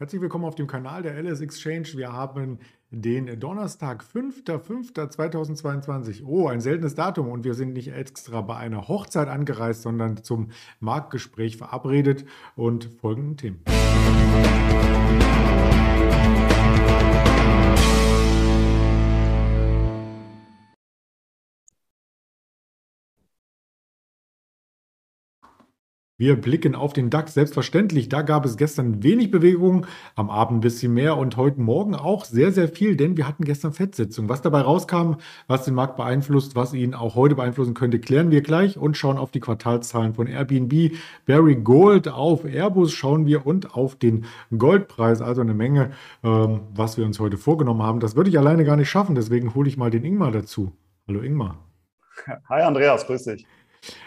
Herzlich willkommen auf dem Kanal der LS Exchange. Wir haben den Donnerstag, 5.5.2022. Oh, ein seltenes Datum und wir sind nicht extra bei einer Hochzeit angereist, sondern zum Marktgespräch verabredet und folgenden Themen. Wir blicken auf den DAX. Selbstverständlich, da gab es gestern wenig Bewegung, am Abend ein bisschen mehr und heute Morgen auch sehr, sehr viel, denn wir hatten gestern Fettsitzung. Was dabei rauskam, was den Markt beeinflusst, was ihn auch heute beeinflussen könnte, klären wir gleich und schauen auf die Quartalszahlen von Airbnb, Barry Gold, auf Airbus schauen wir und auf den Goldpreis. Also eine Menge, ähm, was wir uns heute vorgenommen haben. Das würde ich alleine gar nicht schaffen, deswegen hole ich mal den Ingmar dazu. Hallo Ingmar. Hi Andreas, grüß dich.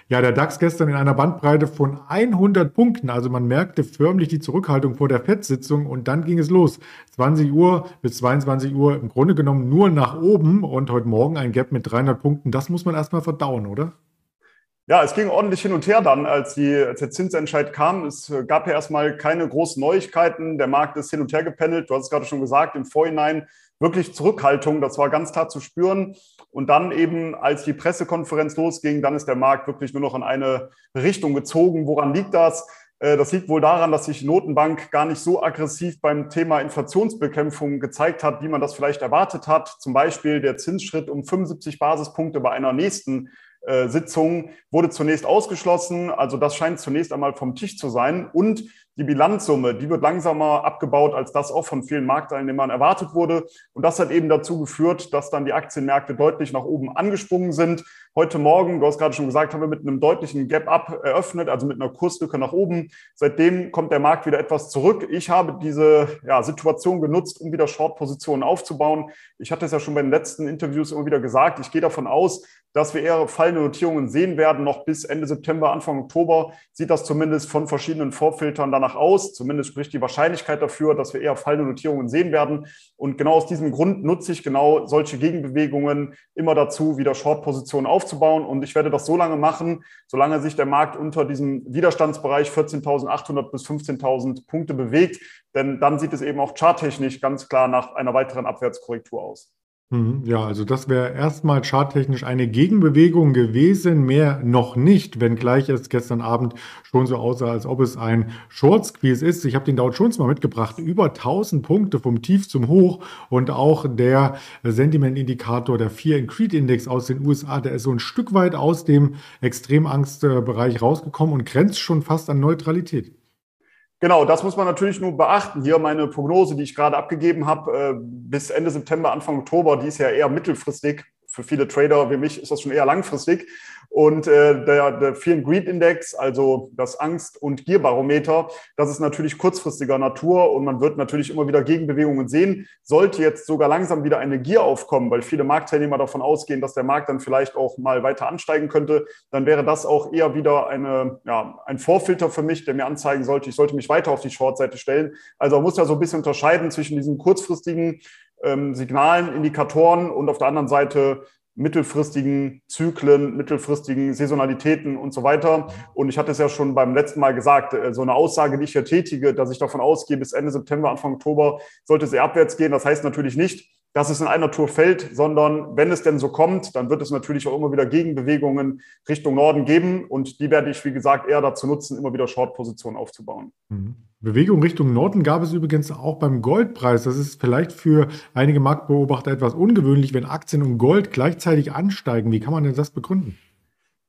Ja, der DAX gestern in einer Bandbreite von 100 Punkten. Also man merkte förmlich die Zurückhaltung vor der FED-Sitzung und dann ging es los. 20 Uhr bis 22 Uhr im Grunde genommen nur nach oben und heute Morgen ein Gap mit 300 Punkten. Das muss man erstmal verdauen, oder? Ja, es ging ordentlich hin und her dann, als, die, als der Zinsentscheid kam. Es gab ja erstmal keine großen Neuigkeiten. Der Markt ist hin und her gependelt. Du hast es gerade schon gesagt, im Vorhinein wirklich Zurückhaltung. Das war ganz klar zu spüren. Und dann eben, als die Pressekonferenz losging, dann ist der Markt wirklich nur noch in eine Richtung gezogen. Woran liegt das? Äh, das liegt wohl daran, dass sich die Notenbank gar nicht so aggressiv beim Thema Inflationsbekämpfung gezeigt hat, wie man das vielleicht erwartet hat. Zum Beispiel der Zinsschritt um 75 Basispunkte bei einer nächsten äh, Sitzung wurde zunächst ausgeschlossen. Also das scheint zunächst einmal vom Tisch zu sein. Und die Bilanzsumme, die wird langsamer abgebaut, als das auch von vielen Marktteilnehmern erwartet wurde. Und das hat eben dazu geführt, dass dann die Aktienmärkte deutlich nach oben angesprungen sind. Heute Morgen, du hast gerade schon gesagt, haben wir mit einem deutlichen Gap-up eröffnet, also mit einer Kurslücke nach oben. Seitdem kommt der Markt wieder etwas zurück. Ich habe diese ja, Situation genutzt, um wieder Short-Positionen aufzubauen. Ich hatte es ja schon bei den letzten Interviews immer wieder gesagt. Ich gehe davon aus, dass wir eher fallende Notierungen sehen werden. Noch bis Ende September, Anfang Oktober sieht das zumindest von verschiedenen Vorfiltern danach aus. Zumindest spricht die Wahrscheinlichkeit dafür, dass wir eher fallende Notierungen sehen werden. Und genau aus diesem Grund nutze ich genau solche Gegenbewegungen immer dazu, wieder Short-Positionen aufzubauen aufzubauen. Und ich werde das so lange machen, solange sich der Markt unter diesem Widerstandsbereich 14.800 bis 15.000 Punkte bewegt. Denn dann sieht es eben auch charttechnisch ganz klar nach einer weiteren Abwärtskorrektur aus. Mhm, ja, also das wäre erstmal charttechnisch eine Gegenbewegung gewesen, mehr noch nicht, wenngleich es gestern Abend schon so aussah, als ob es ein Short Squeeze ist. Ich habe den Dow Jones mal mitgebracht, über 1000 Punkte vom Tief zum Hoch und auch der Sentiment-Indikator, der Fear and Creed Index aus den USA, der ist so ein Stück weit aus dem Extremangstbereich rausgekommen und grenzt schon fast an Neutralität. Genau, das muss man natürlich nur beachten. Hier meine Prognose, die ich gerade abgegeben habe, äh, bis Ende September, Anfang Oktober, die ist ja eher mittelfristig. Für viele Trader wie mich ist das schon eher langfristig. Und äh, der, der Fear and Greed Index, also das Angst- und Gierbarometer, das ist natürlich kurzfristiger Natur und man wird natürlich immer wieder Gegenbewegungen sehen. Sollte jetzt sogar langsam wieder eine Gier aufkommen, weil viele Marktteilnehmer davon ausgehen, dass der Markt dann vielleicht auch mal weiter ansteigen könnte, dann wäre das auch eher wieder eine, ja, ein Vorfilter für mich, der mir anzeigen sollte, ich sollte mich weiter auf die Shortseite stellen. Also man muss ja so ein bisschen unterscheiden zwischen diesen kurzfristigen ähm, Signalen, Indikatoren und auf der anderen Seite mittelfristigen Zyklen, mittelfristigen Saisonalitäten und so weiter. Und ich hatte es ja schon beim letzten Mal gesagt, äh, so eine Aussage, die ich hier tätige, dass ich davon ausgehe, bis Ende September, Anfang Oktober sollte es eher abwärts gehen. Das heißt natürlich nicht, dass es in einer Tour fällt, sondern wenn es denn so kommt, dann wird es natürlich auch immer wieder Gegenbewegungen Richtung Norden geben. Und die werde ich, wie gesagt, eher dazu nutzen, immer wieder Short-Positionen aufzubauen. Mhm. Bewegung Richtung Norden gab es übrigens auch beim Goldpreis. Das ist vielleicht für einige Marktbeobachter etwas ungewöhnlich, wenn Aktien und Gold gleichzeitig ansteigen. Wie kann man denn das begründen?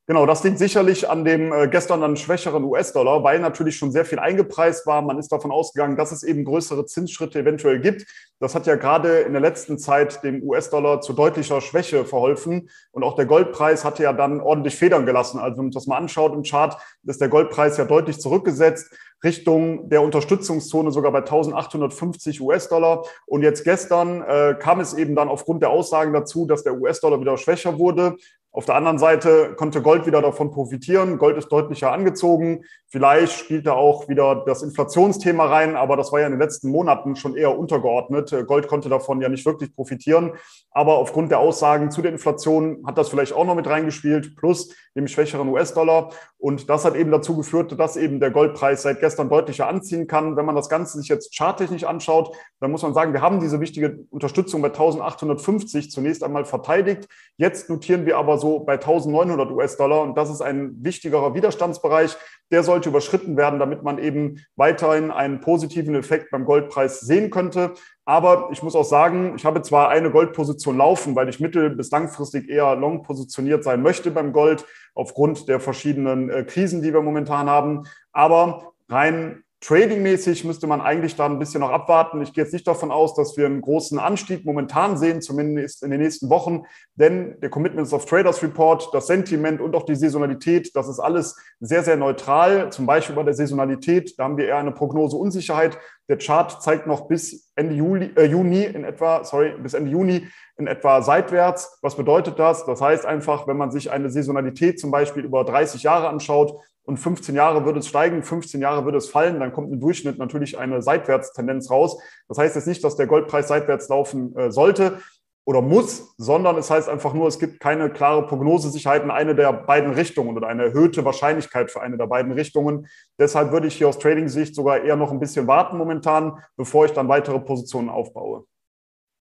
Genau, das liegt sicherlich an dem äh, gestern dann schwächeren US-Dollar, weil natürlich schon sehr viel eingepreist war. Man ist davon ausgegangen, dass es eben größere Zinsschritte eventuell gibt. Das hat ja gerade in der letzten Zeit dem US-Dollar zu deutlicher Schwäche verholfen. Und auch der Goldpreis hatte ja dann ordentlich Federn gelassen. Also wenn man das mal anschaut im Chart, ist der Goldpreis ja deutlich zurückgesetzt. Richtung der Unterstützungszone sogar bei 1850 US-Dollar. Und jetzt gestern äh, kam es eben dann aufgrund der Aussagen dazu, dass der US-Dollar wieder schwächer wurde Auf der anderen Seite konnte Gold wieder davon profitieren. Gold ist deutlicher angezogen. Vielleicht spielt da auch wieder das Inflationsthema rein, aber das war ja in den letzten Monaten schon eher untergeordnet. Gold konnte davon ja nicht wirklich profitieren. Aber aufgrund der Aussagen zu der Inflation hat das vielleicht auch noch mit reingespielt, plus dem schwächeren US-Dollar. Und das hat eben dazu geführt, dass eben der Goldpreis seit gestern deutlicher anziehen kann. Wenn man das Ganze sich jetzt charttechnisch anschaut, dann muss man sagen, wir haben diese wichtige Unterstützung bei 1850 zunächst einmal verteidigt. Jetzt notieren wir aber so bei 1900 US-Dollar und das ist ein wichtigerer Widerstandsbereich. Der sollte überschritten werden, damit man eben weiterhin einen positiven Effekt beim Goldpreis sehen könnte. Aber ich muss auch sagen, ich habe zwar eine Goldposition laufen, weil ich mittel- bis langfristig eher long positioniert sein möchte beim Gold, aufgrund der verschiedenen äh, Krisen, die wir momentan haben. Aber rein Trading-mäßig müsste man eigentlich da ein bisschen noch abwarten. Ich gehe jetzt nicht davon aus, dass wir einen großen Anstieg momentan sehen, zumindest in den nächsten Wochen, denn der Commitments of Traders Report, das Sentiment und auch die Saisonalität, das ist alles sehr, sehr neutral. Zum Beispiel bei der Saisonalität, da haben wir eher eine Prognoseunsicherheit. Der Chart zeigt noch bis Ende Juli, äh, Juni in etwa, sorry, bis Ende Juni in etwa seitwärts. Was bedeutet das? Das heißt einfach, wenn man sich eine Saisonalität zum Beispiel über 30 Jahre anschaut, und 15 Jahre würde es steigen, 15 Jahre würde es fallen, dann kommt im Durchschnitt natürlich eine Seitwärtstendenz raus. Das heißt jetzt nicht, dass der Goldpreis seitwärts laufen äh, sollte oder muss, sondern es heißt einfach nur, es gibt keine klare Prognosesicherheit in eine der beiden Richtungen oder eine erhöhte Wahrscheinlichkeit für eine der beiden Richtungen. Deshalb würde ich hier aus Trading-Sicht sogar eher noch ein bisschen warten momentan, bevor ich dann weitere Positionen aufbaue.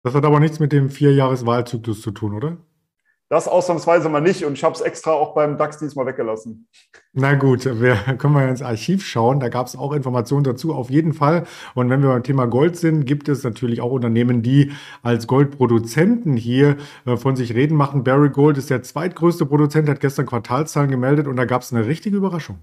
Das hat aber nichts mit dem Vierjahreswahlzyklus zu tun, oder? Das ausnahmsweise mal nicht und ich habe es extra auch beim DAX diesmal weggelassen. Na gut, wir können mal ins Archiv schauen. Da gab es auch Informationen dazu, auf jeden Fall. Und wenn wir beim Thema Gold sind, gibt es natürlich auch Unternehmen, die als Goldproduzenten hier äh, von sich reden machen. Barry Gold ist der zweitgrößte Produzent, hat gestern Quartalszahlen gemeldet und da gab es eine richtige Überraschung.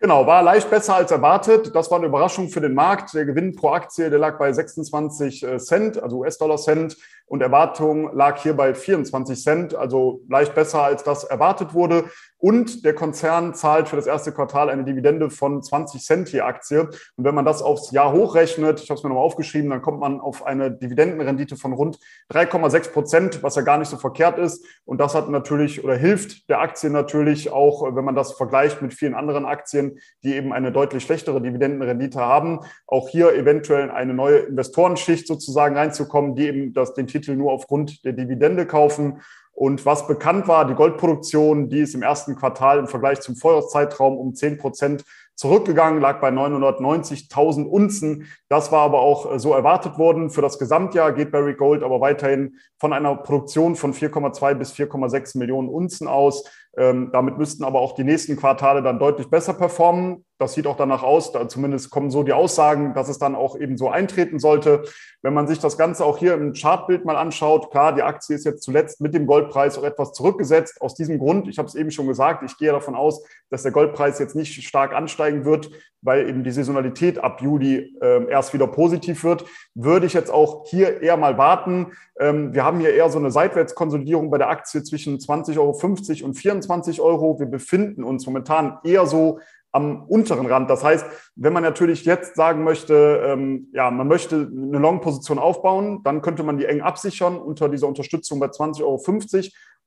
Genau, war leicht besser als erwartet. Das war eine Überraschung für den Markt. Der Gewinn pro Aktie, der lag bei 26 äh, Cent, also US-Dollar Cent und Erwartung lag hier bei 24 Cent, also leicht besser als das erwartet wurde. Und der Konzern zahlt für das erste Quartal eine Dividende von 20 Cent je Aktie. Und wenn man das aufs Jahr hochrechnet, ich habe es mir nochmal aufgeschrieben, dann kommt man auf eine Dividendenrendite von rund 3,6 Prozent, was ja gar nicht so verkehrt ist. Und das hat natürlich oder hilft der Aktie natürlich auch, wenn man das vergleicht mit vielen anderen Aktien, die eben eine deutlich schlechtere Dividendenrendite haben, auch hier eventuell eine neue Investorenschicht sozusagen reinzukommen, die eben das, den Titel nur aufgrund der Dividende kaufen. Und was bekannt war, die Goldproduktion, die ist im ersten Quartal im Vergleich zum Vorjahreszeitraum um 10 Prozent zurückgegangen, lag bei 990.000 Unzen. Das war aber auch äh, so erwartet worden. Für das Gesamtjahr geht Barry Gold aber weiterhin von einer Produktion von 4,2 bis 4,6 Millionen Unzen aus. Ähm, damit müssten aber auch die nächsten Quartale dann deutlich besser performen. Das sieht auch danach aus, da zumindest kommen so die Aussagen, dass es dann auch eben so eintreten sollte. Wenn man sich das Ganze auch hier im Chartbild mal anschaut, klar, die Aktie ist jetzt zuletzt mit dem Goldpreis auch etwas zurückgesetzt. Aus diesem Grund, ich habe es eben schon gesagt, ich gehe davon aus, dass der Goldpreis jetzt nicht stark ansteigen wird, weil eben die Saisonalität ab Juli äh, erst wieder positiv wird, würde ich jetzt auch hier eher mal warten. Ähm, wir haben hier eher so eine Seitwärtskonsolidierung bei der Aktie zwischen 20,50 Euro und 24 Euro. Wir befinden uns momentan eher so am unteren Rand. Das heißt, wenn man natürlich jetzt sagen möchte, ähm, ja, man möchte eine Long-Position aufbauen, dann könnte man die eng absichern unter dieser Unterstützung bei 20,50 Euro.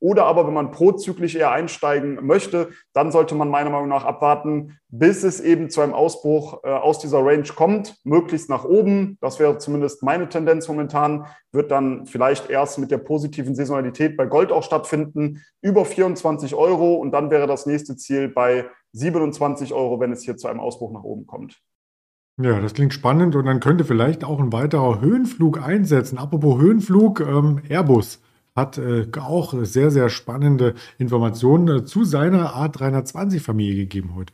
Oder aber, wenn man prozyklisch eher einsteigen möchte, dann sollte man meiner Meinung nach abwarten, bis es eben zu einem Ausbruch äh, aus dieser Range kommt, möglichst nach oben. Das wäre zumindest meine Tendenz momentan. Wird dann vielleicht erst mit der positiven Saisonalität bei Gold auch stattfinden, über 24 Euro. Und dann wäre das nächste Ziel bei 27 Euro, wenn es hier zu einem Ausbruch nach oben kommt. Ja, das klingt spannend und dann könnte vielleicht auch ein weiterer Höhenflug einsetzen. Apropos Höhenflug, ähm, Airbus hat äh, auch sehr, sehr spannende Informationen äh, zu seiner A320-Familie gegeben heute.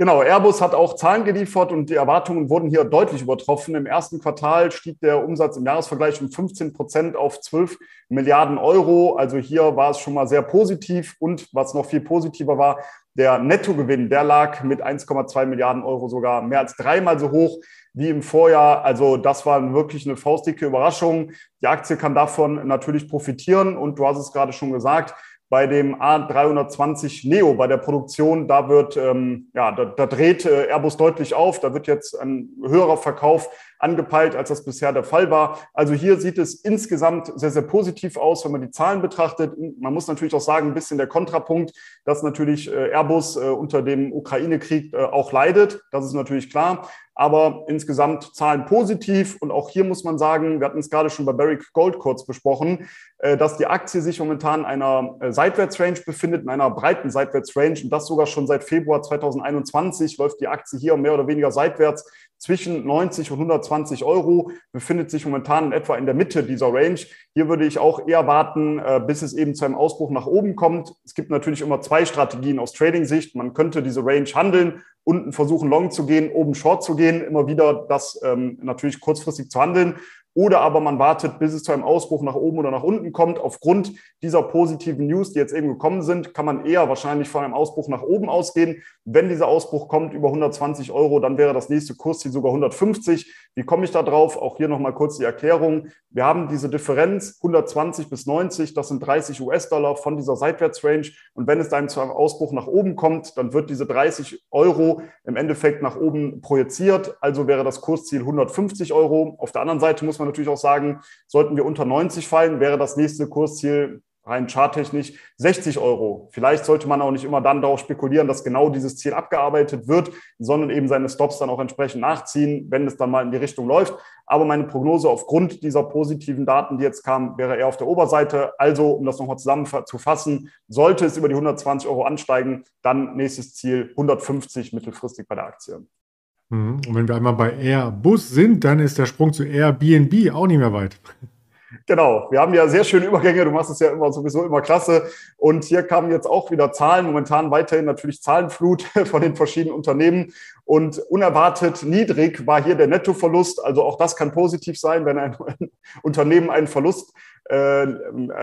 Genau, Airbus hat auch Zahlen geliefert und die Erwartungen wurden hier deutlich übertroffen. Im ersten Quartal stieg der Umsatz im Jahresvergleich um 15 Prozent auf 12 Milliarden Euro. Also hier war es schon mal sehr positiv und was noch viel positiver war, der Nettogewinn, der lag mit 1,2 Milliarden Euro sogar mehr als dreimal so hoch wie im Vorjahr. Also das war wirklich eine faustdicke Überraschung. Die Aktie kann davon natürlich profitieren und du hast es gerade schon gesagt, bei dem A320 Neo, bei der Produktion, da wird, ähm, ja, da, da dreht äh, Airbus deutlich auf. Da wird jetzt ein höherer Verkauf angepeilt, als das bisher der Fall war. Also hier sieht es insgesamt sehr, sehr positiv aus, wenn man die Zahlen betrachtet. Man muss natürlich auch sagen, ein bisschen der Kontrapunkt, dass natürlich äh, Airbus äh, unter dem Ukraine-Krieg äh, auch leidet. Das ist natürlich klar aber insgesamt Zahlen positiv. Und auch hier muss man sagen, wir hatten es gerade schon bei Barrick Gold kurz besprochen, dass die Aktie sich momentan in einer Seitwärtsrange befindet, in einer breiten Seitwärtsrange und das sogar schon seit Februar 2021 läuft die Aktie hier mehr oder weniger seitwärts zwischen 90 und 120 Euro, befindet sich momentan in etwa in der Mitte dieser Range. Hier würde ich auch eher warten, äh, bis es eben zu einem Ausbruch nach oben kommt. Es gibt natürlich immer zwei Strategien aus Trading-Sicht. Man könnte diese Range handeln unten versuchen, long zu gehen, oben short zu gehen, immer wieder das ähm, natürlich kurzfristig zu handeln. Oder aber man wartet, bis es zu einem Ausbruch nach oben oder nach unten kommt. Aufgrund dieser positiven News, die jetzt eben gekommen sind, kann man eher wahrscheinlich von einem Ausbruch nach oben ausgehen. Wenn dieser Ausbruch kommt über 120 Euro, dann wäre das nächste Kursziel sogar 150. Wie komme ich da drauf? Auch hier nochmal kurz die Erklärung. Wir haben diese Differenz 120 bis 90, das sind 30 US-Dollar von dieser Seitwärtsrange. Und wenn es dann zu einem Ausbruch nach oben kommt, dann wird diese 30 Euro im Endeffekt nach oben projiziert. Also wäre das Kursziel 150 Euro. Auf der anderen Seite muss man natürlich auch sagen, sollten wir unter 90 fallen, wäre das nächste Kursziel rein charttechnisch 60 Euro. Vielleicht sollte man auch nicht immer dann darauf spekulieren, dass genau dieses Ziel abgearbeitet wird, sondern eben seine Stops dann auch entsprechend nachziehen, wenn es dann mal in die Richtung läuft. Aber meine Prognose aufgrund dieser positiven Daten, die jetzt kamen, wäre eher auf der Oberseite. Also, um das nochmal zusammenzufassen, sollte es über die 120 Euro ansteigen, dann nächstes Ziel 150 mittelfristig bei der Aktie. Mhm. Und wenn wir einmal bei Airbus sind, dann ist der Sprung zu Airbnb auch nicht mehr weit. Genau, wir haben ja sehr schöne Übergänge, du machst es ja immer sowieso immer klasse. Und hier kamen jetzt auch wieder Zahlen, momentan weiterhin natürlich Zahlenflut von den verschiedenen Unternehmen. Und unerwartet niedrig war hier der Nettoverlust. Also auch das kann positiv sein, wenn ein Unternehmen einen Verlust äh,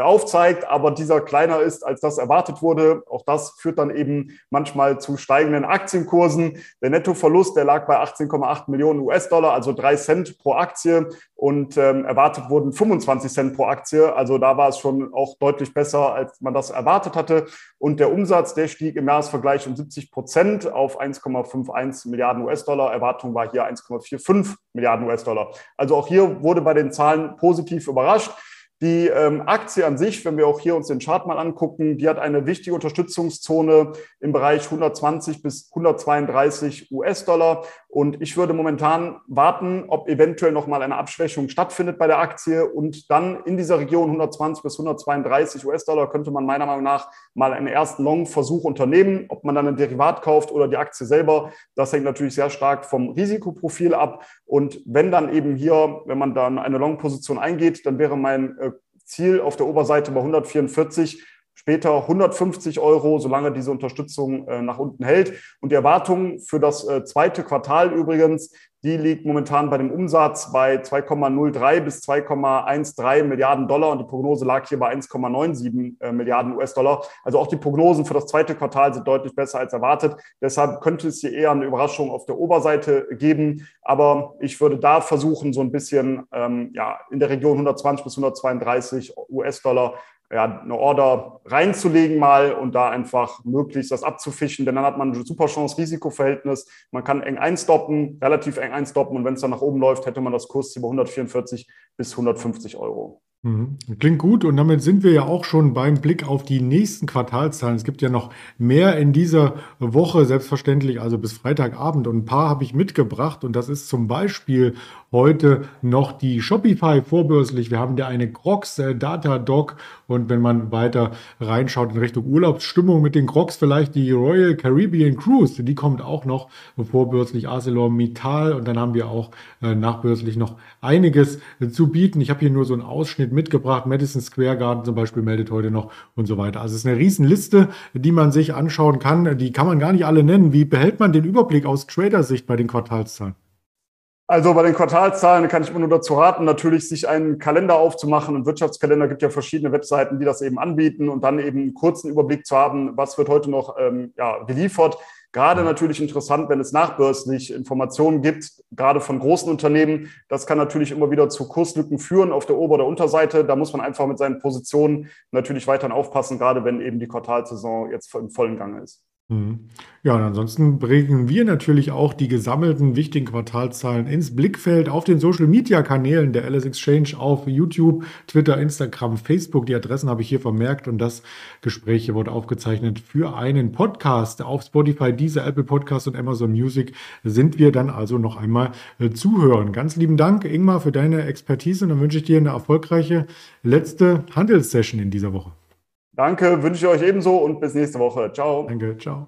aufzeigt, aber dieser kleiner ist, als das erwartet wurde. Auch das führt dann eben manchmal zu steigenden Aktienkursen. Der Nettoverlust, der lag bei 18,8 Millionen US-Dollar, also drei Cent pro Aktie und ähm, erwartet wurden 25 Cent pro Aktie. Also da war es schon auch deutlich besser, als man das erwartet hatte. Und der Umsatz, der stieg im Jahresvergleich um 70 Prozent auf 1,51 Milliarden US-Dollar. Erwartung war hier 1,45 Milliarden US-Dollar. Also auch hier wurde bei den Zahlen positiv überrascht. Die ähm, Aktie an sich, wenn wir auch hier uns den Chart mal angucken, die hat eine wichtige Unterstützungszone im Bereich 120 bis 132 US-Dollar. Und ich würde momentan warten, ob eventuell nochmal eine Abschwächung stattfindet bei der Aktie. Und dann in dieser Region 120 bis 132 US-Dollar könnte man meiner Meinung nach mal einen ersten Long-Versuch unternehmen. Ob man dann ein Derivat kauft oder die Aktie selber, das hängt natürlich sehr stark vom Risikoprofil ab. Und wenn dann eben hier, wenn man dann eine Long-Position eingeht, dann wäre mein äh, Ziel auf der Oberseite bei 144 später 150 Euro, solange diese Unterstützung äh, nach unten hält. Und die Erwartung für das äh, zweite Quartal übrigens, die liegt momentan bei dem Umsatz bei 2,03 bis 2,13 Milliarden Dollar und die Prognose lag hier bei 1,97 äh, Milliarden US-Dollar. Also auch die Prognosen für das zweite Quartal sind deutlich besser als erwartet. Deshalb könnte es hier eher eine Überraschung auf der Oberseite geben. Aber ich würde da versuchen, so ein bisschen ähm, ja, in der Region 120 bis 132 US-Dollar ja, eine Order reinzulegen mal und da einfach möglichst das abzufischen, denn dann hat man ein super Chance-Risiko-Verhältnis. Man kann eng einstoppen, relativ eng einstoppen und wenn es dann nach oben läuft, hätte man das Kursziel bei 144 bis 150 Euro. Mhm. Klingt gut und damit sind wir ja auch schon beim Blick auf die nächsten Quartalszahlen. Es gibt ja noch mehr in dieser Woche, selbstverständlich, also bis Freitagabend und ein paar habe ich mitgebracht und das ist zum Beispiel heute noch die Shopify vorbörslich. Wir haben da eine Crocs äh, Datadog und wenn man weiter reinschaut in Richtung Urlaubsstimmung mit den Crocs, vielleicht die Royal Caribbean Cruise, die kommt auch noch vorbörslich ArcelorMittal und dann haben wir auch äh, nachbörslich noch einiges äh, zu bieten. Ich habe hier nur so einen Ausschnitt mitgebracht. Madison Square Garden zum Beispiel meldet heute noch und so weiter. Also es ist eine Riesenliste, die man sich anschauen kann. Die kann man gar nicht alle nennen. Wie behält man den Überblick aus Trader-Sicht bei den Quartalszahlen? Also bei den Quartalszahlen kann ich immer nur dazu raten, natürlich sich einen Kalender aufzumachen. Ein Wirtschaftskalender gibt ja verschiedene Webseiten, die das eben anbieten und dann eben einen kurzen Überblick zu haben, was wird heute noch ähm, ja, geliefert. Gerade natürlich interessant, wenn es nachbörslich Informationen gibt, gerade von großen Unternehmen. Das kann natürlich immer wieder zu Kurslücken führen auf der Ober- oder Unterseite. Da muss man einfach mit seinen Positionen natürlich weiterhin aufpassen, gerade wenn eben die Quartalsaison jetzt im vollen Gange ist. Mhm. Ja, und ansonsten bringen wir natürlich auch die gesammelten wichtigen Quartalszahlen ins Blickfeld auf den Social Media Kanälen der LS Exchange auf YouTube, Twitter, Instagram, Facebook. Die Adressen habe ich hier vermerkt und das Gespräch wurde aufgezeichnet für einen Podcast auf Spotify, dieser Apple Podcast und Amazon Music sind wir dann also noch einmal äh, zuhören. Ganz lieben Dank, Ingmar, für deine Expertise und dann wünsche ich dir eine erfolgreiche letzte Handelssession in dieser Woche. Danke, wünsche ich euch ebenso und bis nächste Woche. Ciao. Danke, ciao.